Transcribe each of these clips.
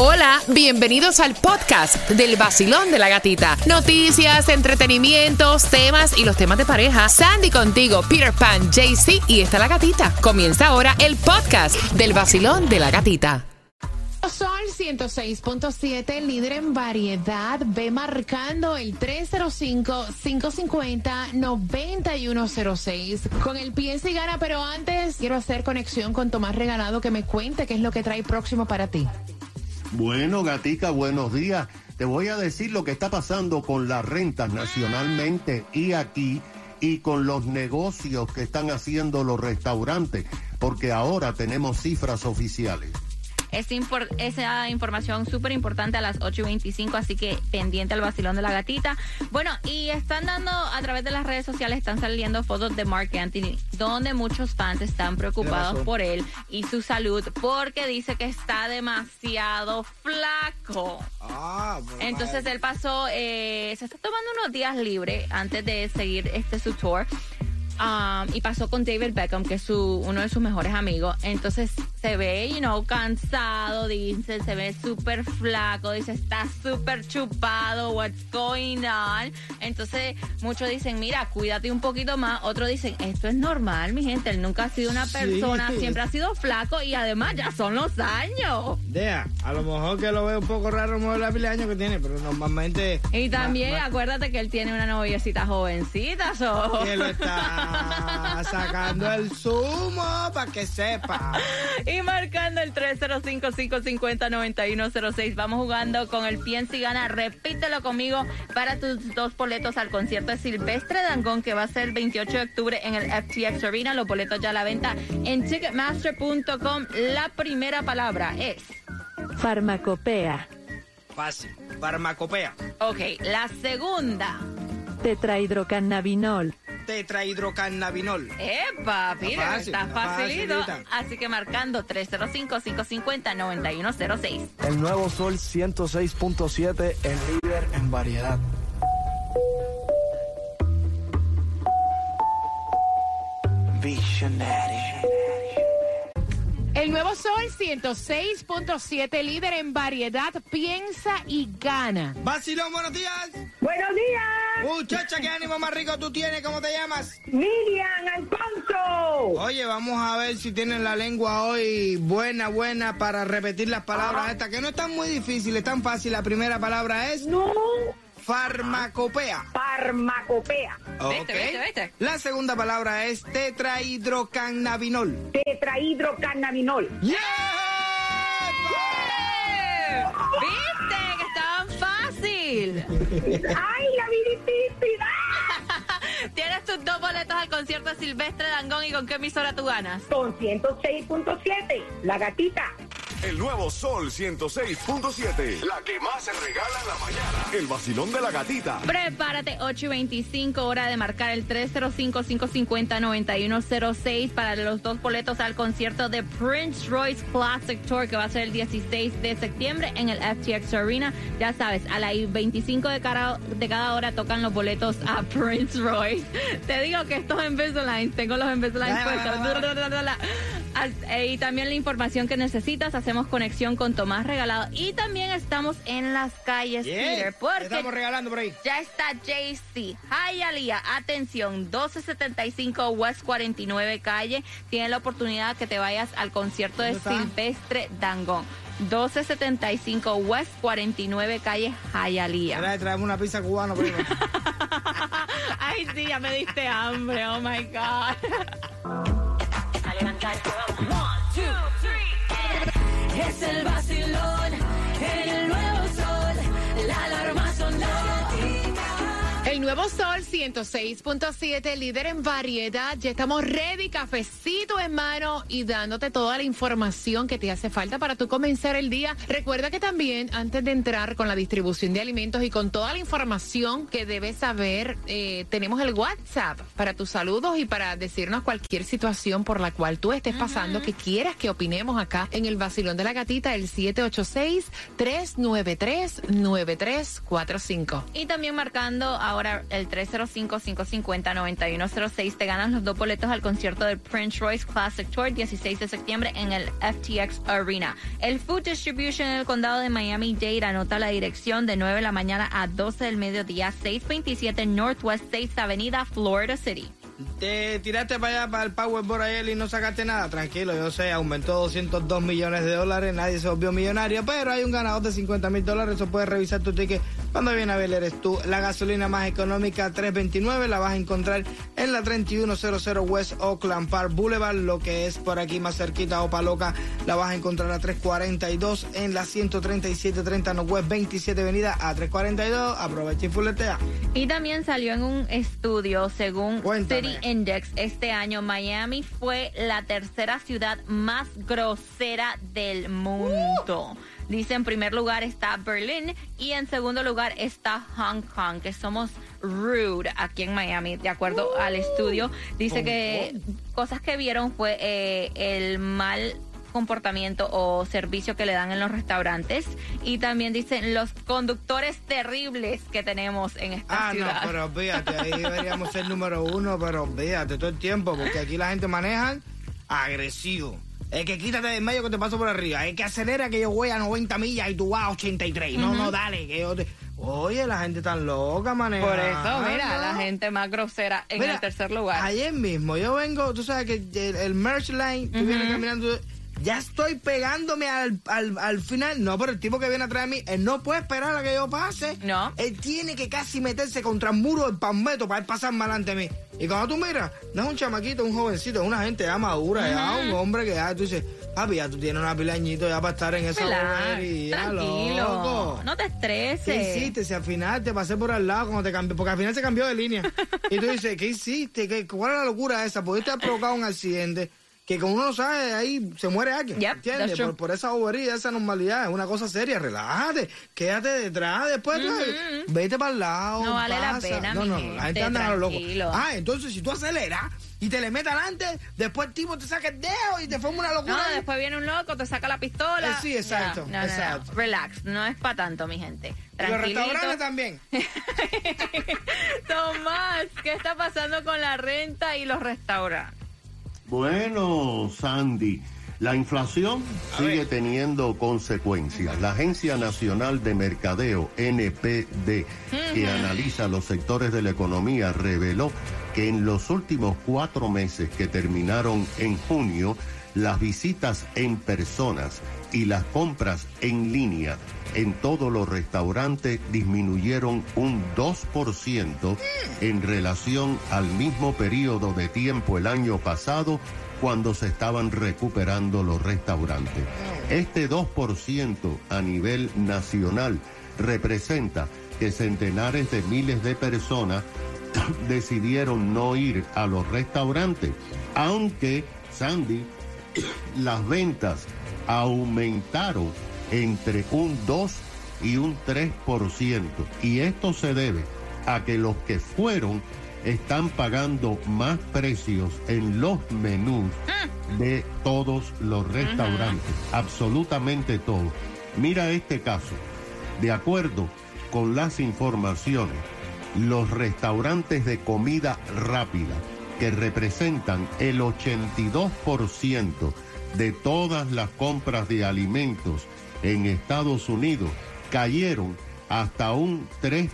Hola, bienvenidos al podcast del vacilón de la gatita. Noticias, entretenimientos, temas y los temas de pareja. Sandy contigo, Peter Pan, JC y está la gatita. Comienza ahora el podcast del vacilón de la gatita. Sol 106.7, líder en variedad, ve marcando el 305-550-9106. Con el pie y gana, pero antes quiero hacer conexión con Tomás Regalado que me cuente qué es lo que trae próximo para ti. Bueno, gatica, buenos días. Te voy a decir lo que está pasando con las rentas nacionalmente y aquí y con los negocios que están haciendo los restaurantes, porque ahora tenemos cifras oficiales. Es esa información súper importante a las 8.25, así que pendiente al vacilón de la gatita. Bueno, y están dando a través de las redes sociales, están saliendo fotos de Mark Anthony, donde muchos fans están preocupados por él y su salud, porque dice que está demasiado flaco. Ah, Entonces él pasó, eh, se está tomando unos días libres antes de seguir este su tour. Um, y pasó con David Beckham, que es su, uno de sus mejores amigos. Entonces se ve, you know, cansado, dice, se ve súper flaco, dice, está súper chupado, what's going on. Entonces muchos dicen, mira, cuídate un poquito más. Otros dicen, esto es normal, mi gente, él nunca ha sido una persona, siempre ha sido flaco y además ya son los años. Dea, a lo mejor que lo veo un poco raro, no la pila de años que tiene, pero normalmente... Y también acuérdate que él tiene una noviecita jovencita, so. Que lo está sacando el zumo para que sepa. Y marcando el 305-550-9106. Vamos jugando con el Piensa y Gana. Repítelo conmigo para tus dos boletos al concierto de Silvestre Dangón, que va a ser el 28 de octubre en el FTX Arena. Los boletos ya a la venta en ticketmaster.com. La primera palabra es... Farmacopea. Fácil. Farmacopea. Ok, la segunda. Tetrahidrocannabinol tetrahidrocannabinol. ¡Epa! Mira, está, facilito. Así que marcando 305-550-9106. El nuevo Sol 106.7, el líder en variedad. Visionary. El nuevo Sol 106.7, líder en variedad, piensa y gana. Vacilón, buenos días. Buenos días. Muchacha, qué ánimo más rico tú tienes, ¿cómo te llamas? Miriam Alfonso. Oye, vamos a ver si tienes la lengua hoy buena, buena para repetir las palabras estas, que no están muy difíciles, tan fácil. La primera palabra es... No. Farmacopea. Farmacopea. Okay. La segunda palabra es tetrahidrocannabinol. Tetrahidrocannabinol. ¡Yeah! ¡Ay, la vi difícil! Tienes tus dos boletos al concierto de Silvestre Dangón y con qué emisora tú ganas? Con 106.7, la gatita. El nuevo Sol 106.7. La que más se regala en la mañana. El vacilón de la gatita. Prepárate, 8 y 25, hora de marcar el 305-550-9106 para los dos boletos al concierto de Prince Royce Classic Tour que va a ser el 16 de septiembre en el FTX Arena. Ya sabes, a las 25 de cada, de cada hora tocan los boletos a Prince Royce. Te digo que estos Invisalign, tengo los Invisalign puestos. Y también la información que necesitas hacemos conexión con Tomás Regalado y también estamos en las calles, Peter, porque estamos regalando por ahí. Ya está JC, Hialeah, atención, 1275 West 49 calle, tiene la oportunidad que te vayas al concierto de Silvestre Dangón. 1275 West 49 calle Hialeah. Traemos una pizza cubana por Ay, sí, ya me diste hambre, oh my God. Nuevo Sol 106.7, líder en variedad. Ya estamos ready, cafecito en mano y dándote toda la información que te hace falta para tú comenzar el día. Recuerda que también antes de entrar con la distribución de alimentos y con toda la información que debes saber, eh, tenemos el WhatsApp para tus saludos y para decirnos cualquier situación por la cual tú estés pasando, que quieras que opinemos acá en el vacilón de la gatita, el 786-393-9345. Y también marcando ahora el 305-550-9106. Te ganas los dos boletos al concierto del Prince Royce Classic Tour 16 de septiembre en el FTX Arena. El Food Distribution en el condado de Miami-Dade anota la dirección de 9 de la mañana a 12 del mediodía, 627 Northwest 6 Avenida, Florida City. Te tiraste para allá para el Powerball ayer y no sacaste nada. Tranquilo, yo sé, aumentó 202 millones de dólares, nadie se volvió millonario, pero hay un ganador de 50 mil dólares, eso puedes revisar tu ticket cuando viene a ver eres tú. La gasolina más económica 329 la vas a encontrar en la 3100 West Oakland Park Boulevard, lo que es por aquí más cerquita Opa Loca, la vas a encontrar a 342 en la 13730 West 27 Avenida a 342. Aprovecha y fuletea. Y también salió en un estudio, según Cuéntame. City Index, este año Miami fue la tercera ciudad más grosera del mundo. Dice en primer lugar está Berlín y en segundo lugar está Hong Kong, que somos rude aquí en Miami, de acuerdo al estudio. Dice que cosas que vieron fue eh, el mal comportamiento o servicio que le dan en los restaurantes y también dicen los conductores terribles que tenemos en esta Ah, ciudad. no, pero fíjate, ahí deberíamos ser número uno, pero fíjate todo el tiempo, porque aquí la gente maneja agresivo. Es que quítate del medio que te paso por arriba. Es que acelera que yo voy a 90 millas y tú vas a 83. No, no, dale, que yo te... Oye, la gente tan loca maneja. Por eso, mira, la gente más grosera en Mira, el tercer lugar. Ayer mismo, yo vengo, tú sabes que el, el merch line, tú vienes caminando, ya estoy pegándome al, al, al final. No, pero el tipo que viene atrás de mí, él no puede esperar a que yo pase. No. Él tiene que casi meterse contra el muro del palmeto para él pasar más adelante de mí. Y cuando tú miras, no es un chamaquito, un jovencito, es una gente ya madura, ya un hombre que ya tú dices, papi, ya tú tienes una pila de añitos ya para estar en esa Relax, bobería, tranquilo, loco. no te estreses. ¿Qué hiciste? Si al final te pasé por al lado cuando te cambié, porque al final se cambió de línea. Y tú dices, ¿qué hiciste? ¿Qué, ¿Cuál es la locura esa? Pudiste haber provocado un accidente que como uno no sabe, ahí se muere alguien. Yep, ¿Entiendes? Por, por esa bobería, esa normalidad, es una cosa seria. Relájate, quédate detrás, después tú, vete para el lado. No vale la pena, No, no, gente, la gente anda a lo loco. Ah, entonces si tú aceleras y te le metes adelante, después el tipo te saca el dedo y te forma una locura. No, después viene un loco, te saca la pistola. Eh, sí, exacto, No, no, no, no. exacto. Relax, no es para tanto, mi gente. Y los restaurantes también. Tomás, ¿qué está pasando con la renta y los restaurantes? Bueno, Sandy, la inflación sigue teniendo consecuencias. La Agencia Nacional de Mercadeo, NPD, que analiza los sectores de la economía, reveló que en los últimos cuatro meses que terminaron en junio, las visitas en personas y las compras en línea en todos los restaurantes disminuyeron un 2% en relación al mismo periodo de tiempo el año pasado cuando se estaban recuperando los restaurantes. Este 2% a nivel nacional representa que centenares de miles de personas decidieron no ir a los restaurantes, aunque Sandy las ventas aumentaron entre un 2 y un 3%. Y esto se debe a que los que fueron están pagando más precios en los menús de todos los restaurantes, absolutamente todos. Mira este caso. De acuerdo con las informaciones, los restaurantes de comida rápida, que representan el 82% de todas las compras de alimentos en Estados Unidos, cayeron hasta un 3%.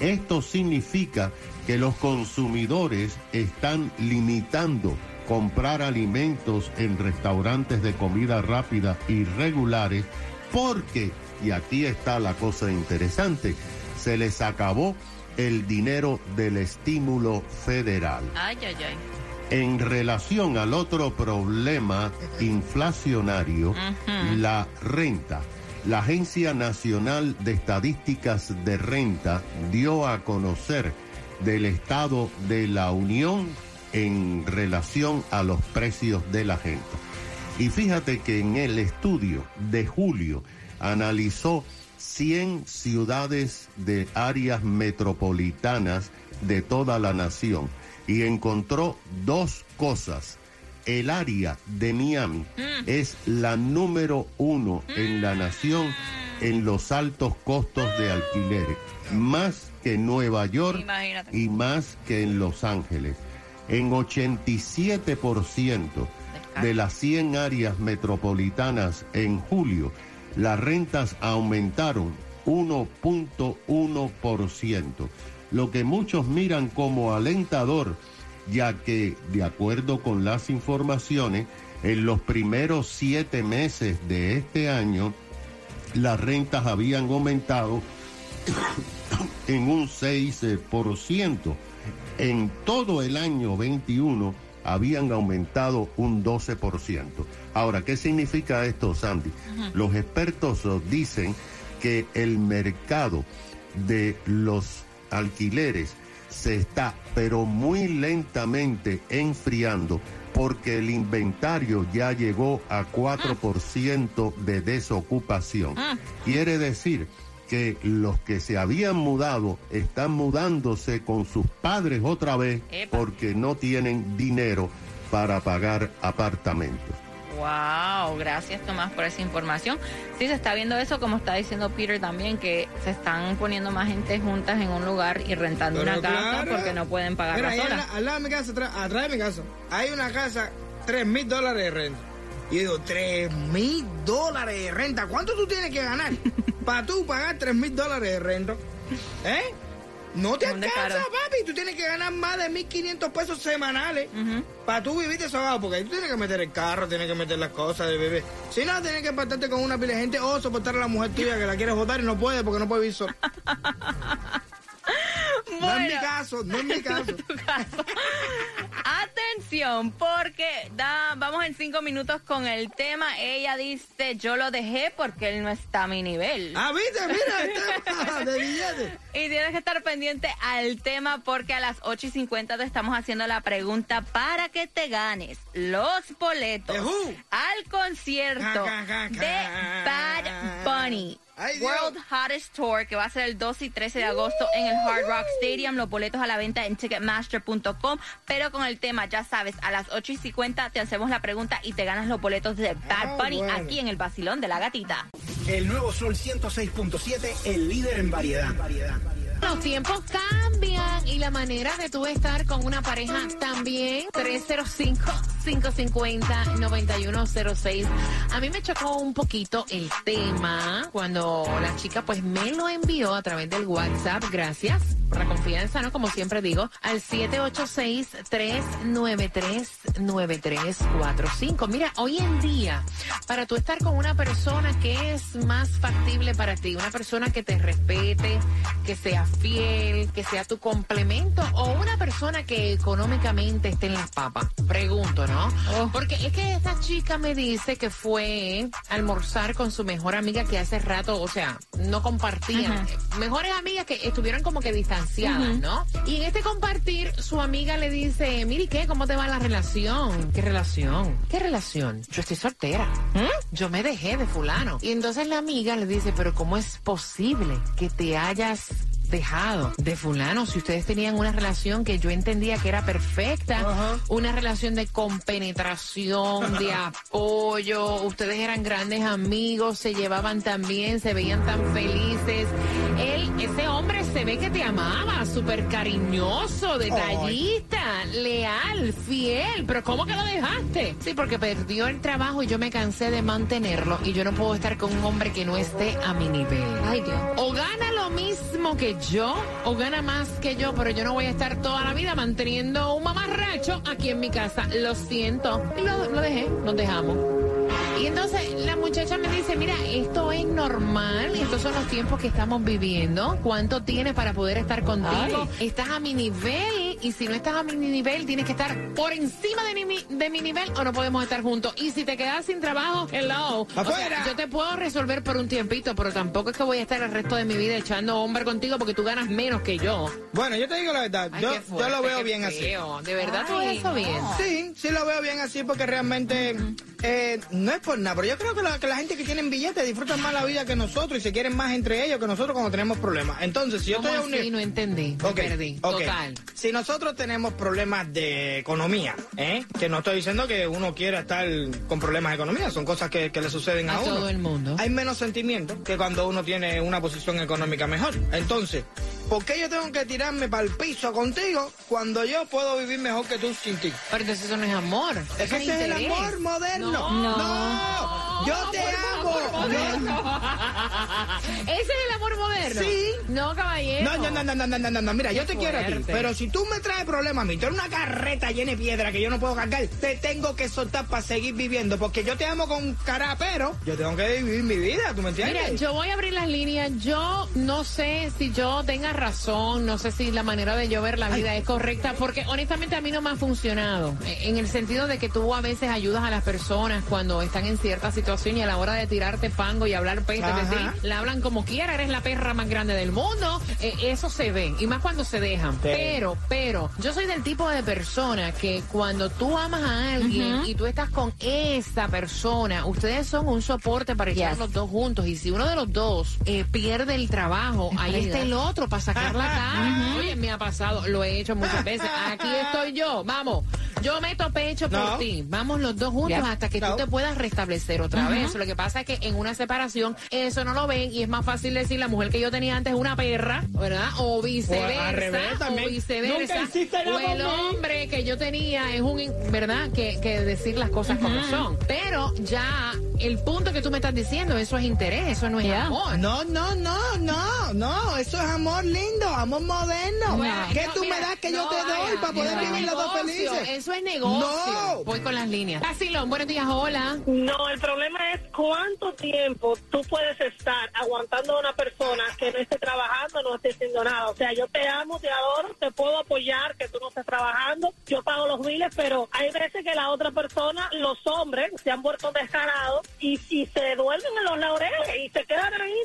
Esto significa que los consumidores están limitando comprar alimentos en restaurantes de comida rápida irregulares porque, y aquí está la cosa interesante, se les acabó el dinero del estímulo federal. Ay, ay, ay. En relación al otro problema inflacionario, la renta. La Agencia Nacional de Estadísticas de Renta dio a conocer del estado de la Unión en relación a los precios de la gente. Y fíjate que en el estudio de julio analizó 100 ciudades de áreas metropolitanas de toda la nación y encontró dos cosas. El área de Miami es la número uno en la nación en los altos costos de alquileres, más que Nueva York Imagínate. y más que en Los Ángeles. En 87% de las 100 áreas metropolitanas en julio, las rentas aumentaron 1.1%, lo que muchos miran como alentador, ya que, de acuerdo con las informaciones, en los primeros siete meses de este año, las rentas habían aumentado en un 6%. En todo el año 21 habían aumentado un 12%. Ahora, ¿qué significa esto, Sandy? Los expertos dicen que el mercado de los alquileres se está, pero muy lentamente enfriando porque el inventario ya llegó a 4% de desocupación. Quiere decir que los que se habían mudado están mudándose con sus padres otra vez porque no tienen dinero para pagar apartamentos. Wow, gracias Tomás por esa información. Sí, se está viendo eso, como está diciendo Peter también, que se están poniendo más gente juntas en un lugar y rentando Pero una casa porque no pueden pagar Mira, las al lado de mi casa, atrás, atrás de mi casa, hay una casa, 3 mil dólares de renta. Y yo digo, 3 mil dólares de renta. ¿Cuánto tú tienes que ganar para tú pagar 3 mil dólares de renta? ¿Eh? No te Es alcanza, papi. Tú tienes que ganar más de 1.500 pesos semanales para tú vivir desahogado. Porque ahí tú tienes que meter el carro, tienes que meter las cosas de bebé. Si no, tienes que apartarte con una pila de gente o soportar a la mujer tuya que la quieres votar y no puede porque no puede vivir sola. No es mi caso, no es mi caso. tu caso. Atención, porque da, vamos en cinco minutos con el tema. Ella dice, yo lo dejé porque él no está a mi nivel. Ah, viste, mira, el tema de billetes. Y tienes que estar pendiente al tema porque a las 8 y 50 te estamos haciendo la pregunta para que te ganes los boletos al concierto de. Bad Bunny. World Hottest Tour, que va a ser el 12 y 13 de agosto en el Hard Rock Stadium. Los boletos a la venta en Ticketmaster.com. Pero con el tema, ya sabes, a las 8 y 50 te hacemos la pregunta y te ganas los boletos de Bad Ah, Bunny bueno. aquí en el Basilón de la Gatita. El nuevo Sol 106.7, el líder en variedad. Los tiempos cambian y la manera de tú estar con una pareja también. 305-550-9106. A mí me chocó un poquito el tema cuando la chica pues me lo envió a través del WhatsApp. Gracias por la confianza, ¿no? Como siempre digo, al 786-393-9345. Mira, hoy en día, para tú estar con una persona que es más factible para ti, una persona que te respete, que sea fiel, que sea tu complemento o una persona que económicamente esté en las papas. Pregunto, ¿no? Porque es que esta chica me dice que fue a almorzar con su mejor amiga que hace rato, o sea, no compartían. Mejores amigas que estuvieron como que distanciadas, ¿no? Y en este compartir, su amiga le dice, mire, ¿qué? ¿Cómo te va la relación? ¿Qué relación? ¿Qué relación? Yo estoy soltera. ¿Mm? Yo me dejé de fulano. Y entonces la amiga le dice, pero ¿cómo es posible que te hayas dejado de fulano si ustedes tenían una relación que yo entendía que era perfecta, una relación de compenetración, de apoyo, ustedes eran grandes amigos, se llevaban tan bien, se veían tan felices. Él, ese hombre se ve que te amaba, súper cariñoso, detallista, leal, fiel, pero ¿cómo que lo dejaste? Sí, porque perdió el trabajo y yo me cansé de mantenerlo y yo no puedo estar con un hombre que no esté a mi nivel. Ay, Dios. O gana lo mismo que yo, o gana más que yo, pero yo no voy a estar toda la vida manteniendo un mamarracho aquí en mi casa. Lo siento. Y lo, lo dejé, nos dejamos. Muchacha me dice, mira, esto es normal, estos son los tiempos que estamos viviendo. ¿Cuánto tienes para poder estar contigo? Estás a mi nivel y si no estás a mi nivel, tienes que estar por encima de mi, de mi nivel o no podemos estar juntos. Y si te quedas sin trabajo, hello. O sea, ¡Afuera! yo te puedo resolver por un tiempito, pero tampoco es que voy a estar el resto de mi vida echando hombre contigo porque tú ganas menos que yo. Bueno, yo te digo la verdad, Ay, yo, qué yo fuerte, lo veo bien así. De verdad tú ves eso bien. Sí, sí lo veo bien así porque realmente eh, no es por nada, pero yo creo que la, que la gente que tiene billetes disfrutan más la vida que nosotros y se quieren más entre ellos que nosotros cuando tenemos problemas. Entonces, si yo ¿Cómo estoy a un No entendí. Me perdí. Total. Si nosotros tenemos problemas de economía, ¿eh? que no estoy diciendo que uno quiera estar con problemas de economía, son cosas que, que le suceden a, A uno. todo el mundo. Hay menos sentimiento que cuando uno tiene una posición económica mejor. Entonces, ¿Por qué yo tengo que tirarme para el piso contigo cuando yo puedo vivir mejor que tú sin ti? Pero entonces eso no es amor. Es que ese es el amor moderno. No. no. Yo te amo. ese es el amor moderno. Sí. No, caballero. No, no, no, no, no, no, no, Mira, yo te quiero a ti. Pero si tú me traes problemas a mí, tú eres una carreta llena de piedra que yo no puedo cargar, te tengo que soltar para seguir viviendo. Porque yo te amo con cara, pero yo tengo que vivir mi vida, ¿tú me entiendes? Mira, yo voy a abrir las líneas. Yo no sé si yo tenga razón, no sé si la manera de yo ver la vida es correcta, porque honestamente a mí no me ha funcionado. Eh, En el sentido de que tú a veces ayudas a las personas cuando están en cierta situación y a la hora de tirarte fango y hablar peste de ti, la hablan como quiera, eres la perra más grande del mundo. Eh, eso se ve, y más cuando se dejan. Pero, pero, yo soy del tipo de persona que cuando tú amas a alguien y tú estás con esa persona, ustedes son un soporte para estar Yes. los dos juntos. Y si uno de los dos eh, pierde el trabajo, ahí está el otro para sacar la cara. Oye, me ha pasado, lo he hecho muchas veces. Aquí estoy yo, vamos. Yo meto pecho por No. ti. Vamos los dos juntos hasta que No. tú te puedas restablecer otra vez. Lo que pasa es que en una separación eso no lo ven y es más fácil decir la mujer que yo tenía antes es una perra, ¿verdad? O viceversa. O al revés o viceversa. Nunca hiciste nada o el hombre que yo tenía es un, in- ¿verdad? Que, que decir las cosas como son. Pero ya el punto que tú me estás diciendo, eso es interés, eso no es Yeah. amor. No, no, no, no, no, eso es amor lindo, amor moderno. Bueno, ¿Qué no, tú mira, me das que yo no te doy para poder eso vivir los dos felices? Eso es negocio. No. Voy con las líneas. Basilón, buenos días, hola. No, el problema es cuánto tiempo tú puedes estar aguantando a una persona que no esté trabajando, no esté haciendo nada. O sea, yo te amo, te adoro, te puedo apoyar que tú no estés trabajando, yo pago los biles, pero hay veces que la otra persona, los hombres, se han vuelto descarados y, y se duermen en los laureles y se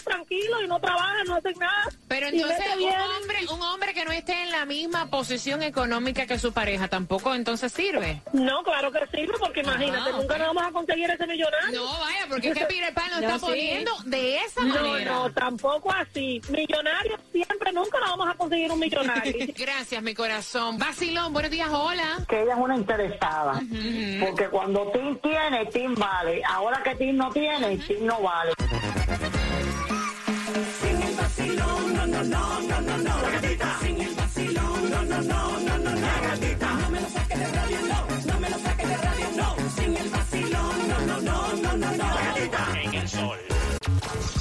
tranquilos y no trabajan, no hacen nada. Pero entonces un hombre, un hombre que no esté en la misma posición económica que su pareja tampoco entonces sirve. No, claro que sirve, porque imagínate, Ah, nunca ok. nos vamos a conseguir ese millonario. No, vaya, porque es que Peter Pan lo No, está sí. poniendo de esa No, manera. no, tampoco así. Millonarios siempre, nunca nos vamos a conseguir un millonario. Gracias, mi corazón. Basilón, buenos días, hola. Que ella es una interesada. Porque cuando Tim tiene, Tim vale. Ahora que Tim no tiene, Tim no vale no, no, no, no, no, no. La gatita. Sin el vacilón, no, no, no, no, no, no. La gatita. No me lo saques de radio, no. No me lo saques de radio, no. Sin el vacilón, no, no, no, no, no, no. La gatita. En el sol.